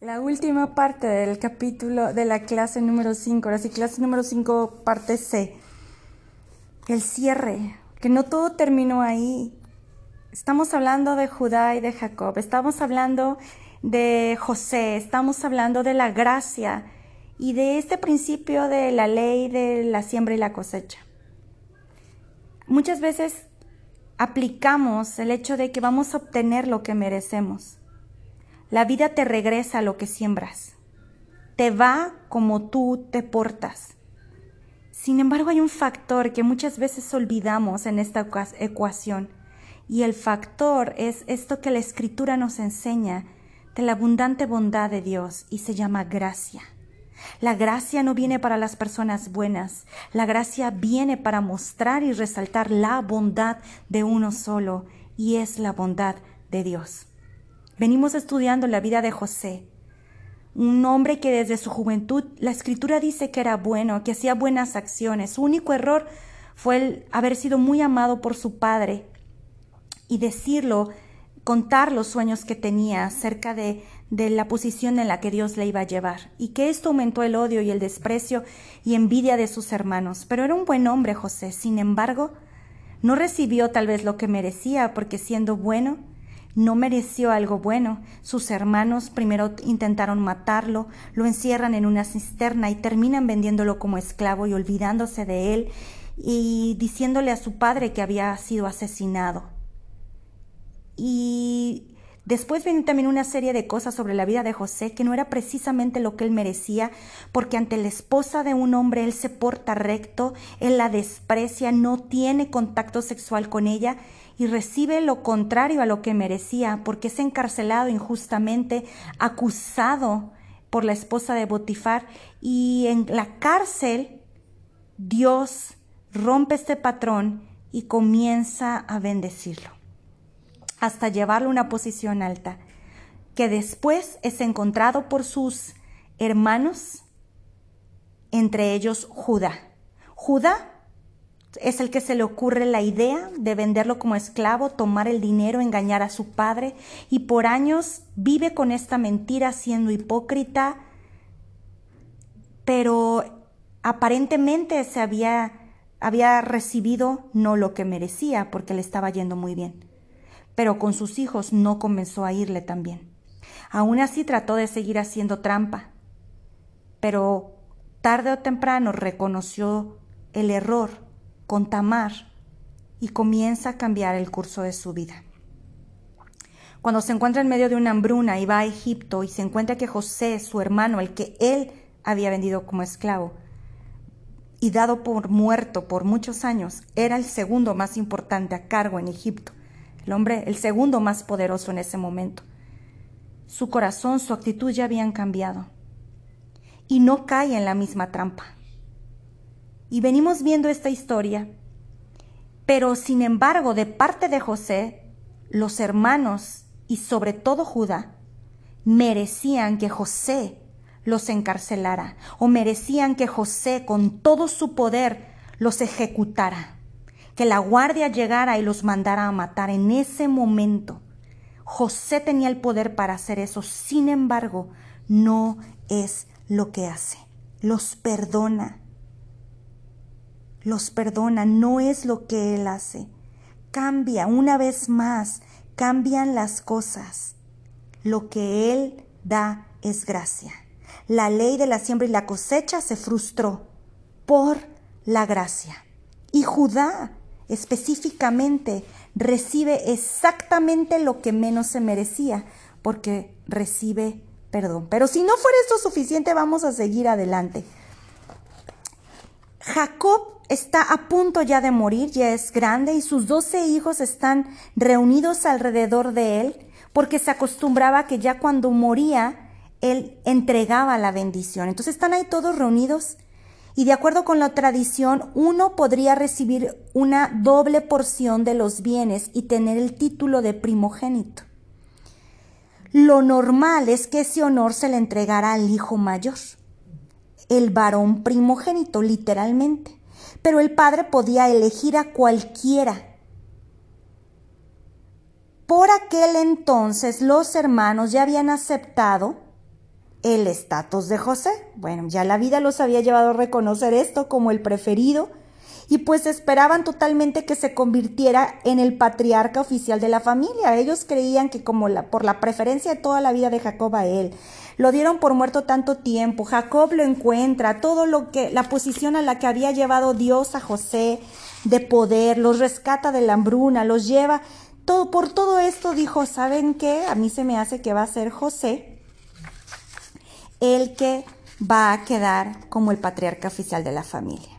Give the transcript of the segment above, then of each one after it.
La última parte del capítulo de la clase número 5, ahora sí, clase número 5, parte C. El cierre, que no todo terminó ahí. Estamos hablando de Judá y de Jacob, estamos hablando de José, estamos hablando de la gracia y de este principio de la ley de la siembra y la cosecha. Muchas veces aplicamos el hecho de que vamos a obtener lo que merecemos. La vida te regresa lo que siembras. Te va como tú te portas. Sin embargo, hay un factor que muchas veces olvidamos en esta ecuación y el factor es esto que la escritura nos enseña de la abundante bondad de Dios y se llama gracia. La gracia no viene para las personas buenas, la gracia viene para mostrar y resaltar la bondad de uno solo y es la bondad de Dios. Venimos estudiando la vida de José, un hombre que desde su juventud la escritura dice que era bueno, que hacía buenas acciones. Su único error fue el haber sido muy amado por su padre y decirlo, contar los sueños que tenía acerca de, de la posición en la que Dios le iba a llevar, y que esto aumentó el odio y el desprecio y envidia de sus hermanos. Pero era un buen hombre José, sin embargo, no recibió tal vez lo que merecía, porque siendo bueno, no mereció algo bueno. Sus hermanos primero intentaron matarlo, lo encierran en una cisterna y terminan vendiéndolo como esclavo y olvidándose de él y diciéndole a su padre que había sido asesinado. Y después viene también una serie de cosas sobre la vida de José que no era precisamente lo que él merecía, porque ante la esposa de un hombre él se porta recto, él la desprecia, no tiene contacto sexual con ella y recibe lo contrario a lo que merecía, porque es encarcelado injustamente, acusado por la esposa de Botifar, y en la cárcel Dios rompe este patrón y comienza a bendecirlo hasta llevarlo a una posición alta, que después es encontrado por sus hermanos, entre ellos Judá. Judá es el que se le ocurre la idea de venderlo como esclavo, tomar el dinero, engañar a su padre, y por años vive con esta mentira siendo hipócrita, pero aparentemente se había, había recibido no lo que merecía porque le estaba yendo muy bien pero con sus hijos no comenzó a irle tan bien. Aún así trató de seguir haciendo trampa, pero tarde o temprano reconoció el error con Tamar y comienza a cambiar el curso de su vida. Cuando se encuentra en medio de una hambruna y va a Egipto y se encuentra que José, su hermano, el que él había vendido como esclavo y dado por muerto por muchos años, era el segundo más importante a cargo en Egipto el hombre, el segundo más poderoso en ese momento. Su corazón, su actitud ya habían cambiado. Y no cae en la misma trampa. Y venimos viendo esta historia, pero sin embargo, de parte de José, los hermanos y sobre todo Judá merecían que José los encarcelara o merecían que José con todo su poder los ejecutara que la guardia llegara y los mandara a matar en ese momento. José tenía el poder para hacer eso, sin embargo, no es lo que hace. Los perdona. Los perdona, no es lo que él hace. Cambia una vez más, cambian las cosas. Lo que él da es gracia. La ley de la siembra y la cosecha se frustró por la gracia. Y Judá específicamente recibe exactamente lo que menos se merecía, porque recibe perdón. Pero si no fuera esto suficiente, vamos a seguir adelante. Jacob está a punto ya de morir, ya es grande y sus doce hijos están reunidos alrededor de él, porque se acostumbraba que ya cuando moría, él entregaba la bendición. Entonces están ahí todos reunidos y de acuerdo con la tradición, uno podría recibir una doble porción de los bienes y tener el título de primogénito. Lo normal es que ese honor se le entregara al hijo mayor, el varón primogénito, literalmente, pero el padre podía elegir a cualquiera. Por aquel entonces los hermanos ya habían aceptado el estatus de José. Bueno, ya la vida los había llevado a reconocer esto como el preferido y pues esperaban totalmente que se convirtiera en el patriarca oficial de la familia. Ellos creían que como la, por la preferencia de toda la vida de Jacob a él, lo dieron por muerto tanto tiempo. Jacob lo encuentra, todo lo que, la posición a la que había llevado Dios a José de poder, los rescata de la hambruna, los lleva. Todo, por todo esto dijo, ¿saben qué? A mí se me hace que va a ser José el que va a quedar como el patriarca oficial de la familia.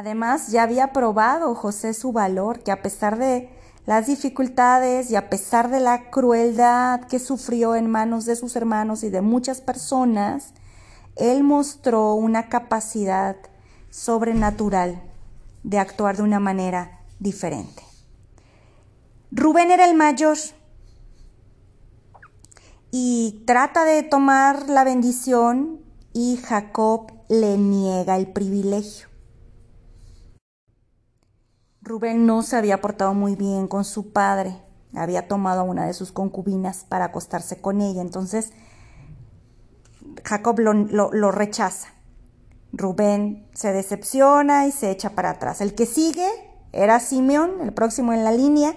Además, ya había probado José su valor, que a pesar de las dificultades y a pesar de la crueldad que sufrió en manos de sus hermanos y de muchas personas, él mostró una capacidad sobrenatural de actuar de una manera diferente. Rubén era el mayor y trata de tomar la bendición y Jacob le niega el privilegio. Rubén no se había portado muy bien con su padre, había tomado a una de sus concubinas para acostarse con ella, entonces Jacob lo, rechaza. Rubén se decepciona y se echa para atrás. El que sigue era Simeón, el próximo en la línea,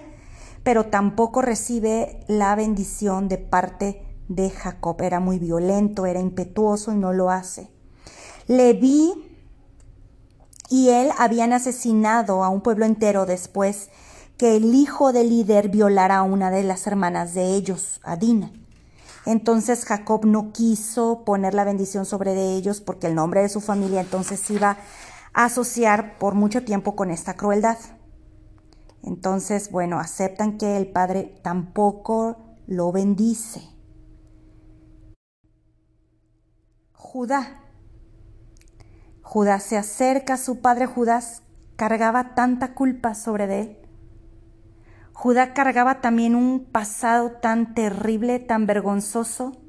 pero tampoco recibe la bendición de parte de Jacob. Era muy violento, era impetuoso y no lo hace. Leví y él habían asesinado a un pueblo entero después que el hijo del líder violara a una de las hermanas de ellos, a Dina. Entonces Jacob no quiso poner la bendición sobre de ellos porque el nombre de su familia entonces iba a asociar por mucho tiempo con esta crueldad. Entonces, bueno, aceptan que el padre tampoco lo bendice. Judá. Judá se acerca su padre Judas, cargaba tanta culpa sobre él. Judá cargaba también un pasado tan terrible, tan vergonzoso.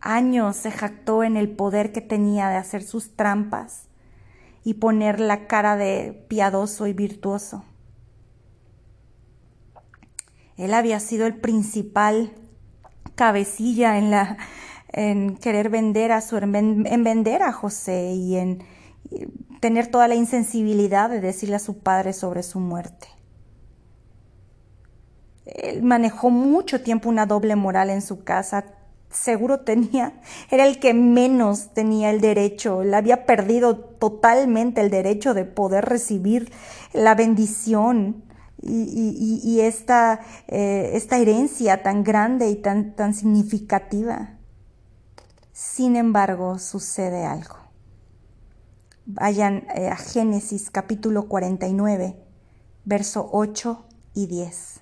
Años se jactó en el poder que tenía de hacer sus trampas y poner la cara de piadoso y virtuoso. Él había sido el principal cabecilla en la en querer vender a su en vender a José y en tener toda la insensibilidad de decirle a su padre sobre su muerte. Él manejó mucho tiempo una doble moral en su casa. Seguro tenía, era el que menos tenía el derecho, él había perdido totalmente el derecho de poder recibir la bendición y, esta, eh, esta herencia tan grande y tan significativa. Sin embargo, sucede algo. Vayan eh, a Génesis capítulo 49, verso 8 y 10.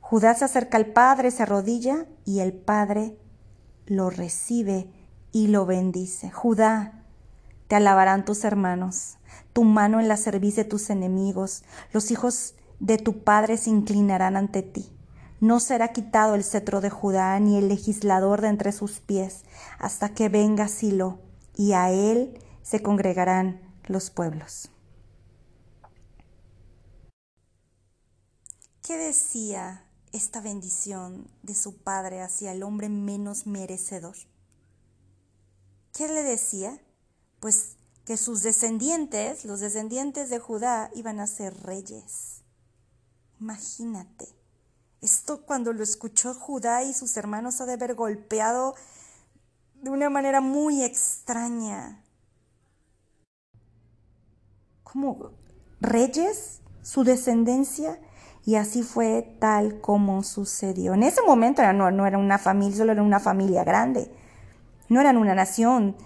Judá se acerca al Padre, se arrodilla y el Padre lo recibe y lo bendice. Judá, te alabarán tus hermanos, tu mano en la cerviz de tus enemigos, los hijos de tu Padre se inclinarán ante ti. No será quitado el cetro de Judá ni el legislador de entre sus pies, hasta que venga Silo, y a él se congregarán los pueblos. ¿Qué decía esta bendición de su padre hacia el hombre menos merecedor? ¿Qué le decía? Pues que sus descendientes, los descendientes de Judá, iban a ser reyes. Imagínate esto cuando lo escuchó Judá y sus hermanos ha de haber golpeado de una manera muy extraña. Como reyes, su descendencia, y así fue tal como sucedió. En ese momento no, no era una familia, solo era una familia grande, no eran una nación.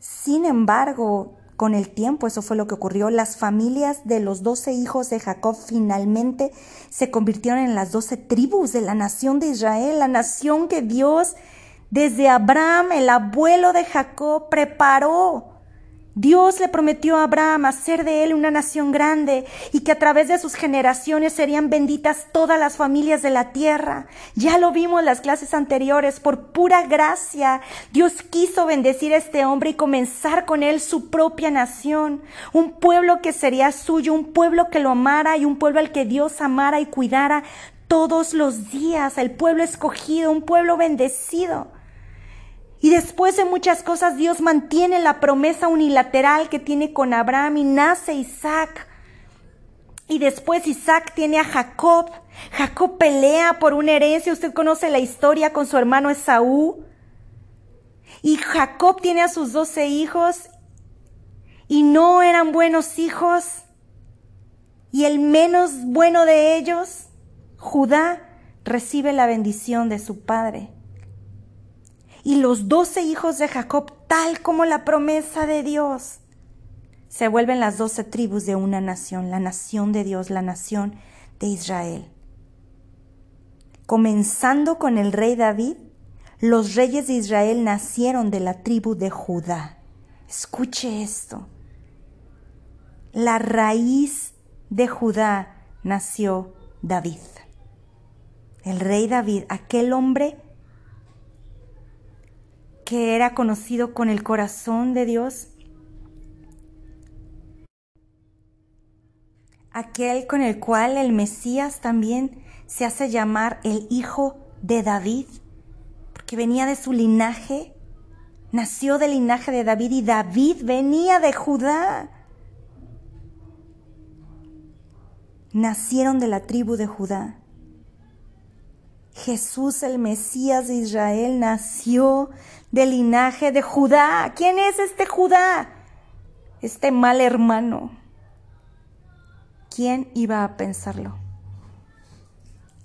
Sin embargo, con el tiempo, eso fue lo que ocurrió, las familias de los doce hijos de Jacob finalmente se convirtieron en las doce tribus de la nación de Israel, la nación que Dios desde Abraham, el abuelo de Jacob, preparó Dios le prometió a Abraham hacer de él una nación grande y que a través de sus generaciones serían benditas todas las familias de la tierra. Ya lo vimos en las clases anteriores, por pura gracia, Dios quiso bendecir a este hombre y comenzar con él su propia nación, un pueblo que sería suyo, un pueblo que lo amara y un pueblo al que Dios amara y cuidara todos los días, el pueblo escogido, un pueblo bendecido. Y después de muchas cosas, Dios mantiene la promesa unilateral que tiene con Abraham y nace Isaac. Y después Isaac tiene a Jacob. Jacob pelea por una herencia. Usted conoce la historia con su hermano Esaú. Y Jacob tiene a sus doce hijos y no eran buenos hijos. Y el menos bueno de ellos, Judá, recibe la bendición de su padre y los doce hijos de Jacob, tal como la promesa de Dios, se vuelven las doce tribus de una nación, la nación de Dios, la nación de Israel. Comenzando con el rey David, los reyes de Israel nacieron de la tribu de Judá. Escuche esto. La raíz de Judá nació David. El rey David, aquel hombre que era conocido con el corazón de Dios, aquel con el cual el Mesías también se hace llamar el hijo de David, porque venía de su linaje, nació del linaje de David y David venía de Judá. Nacieron de la tribu de Judá. Jesús el Mesías de Israel nació del linaje de Judá. ¿Quién es este Judá? Este mal hermano. ¿Quién iba a pensarlo?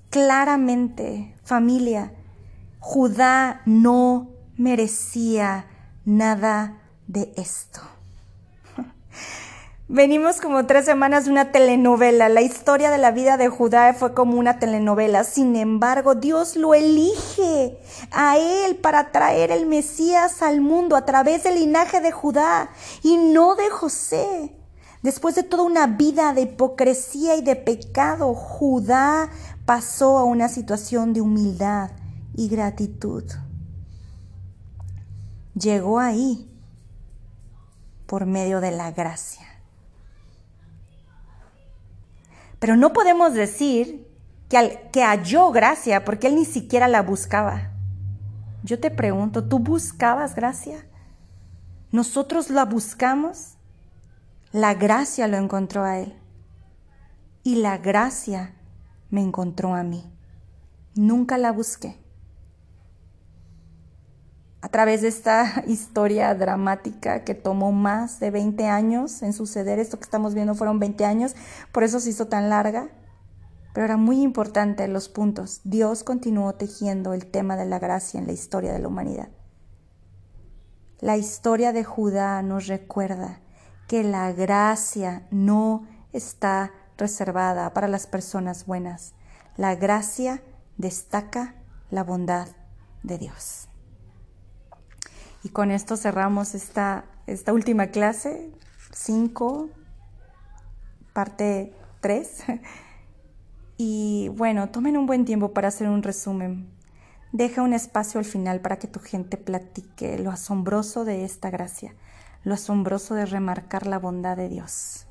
Claramente, familia, Judá no merecía nada de esto. Venimos como tres semanas de una telenovela. La historia de la vida de Judá fue como una telenovela. Sin embargo, Dios lo elige a él para traer el Mesías al mundo a través del linaje de Judá y no de José. Después de toda una vida de hipocresía y de pecado, Judá pasó a una situación de humildad y gratitud. Llegó ahí por medio de la gracia. Pero no podemos decir que, que halló gracia porque él ni siquiera la buscaba. Yo te pregunto, ¿tú buscabas gracia? ¿Nosotros la buscamos? La gracia lo encontró a él. Y la gracia me encontró a mí. Nunca la busqué a través de esta historia dramática que tomó más de 20 años en suceder, esto que estamos viendo fueron 20 años, por eso se hizo tan larga, pero era muy importante los puntos. Dios continuó tejiendo el tema de la gracia en la historia de la humanidad. La historia de Judá nos recuerda que la gracia no está reservada para las personas buenas. La gracia destaca la bondad de Dios. Y con esto cerramos esta, esta última clase, 5, parte 3. Y bueno, tomen un buen tiempo para hacer un resumen. Deja un espacio al final para que tu gente platique lo asombroso de esta gracia, lo asombroso de remarcar la bondad de Dios.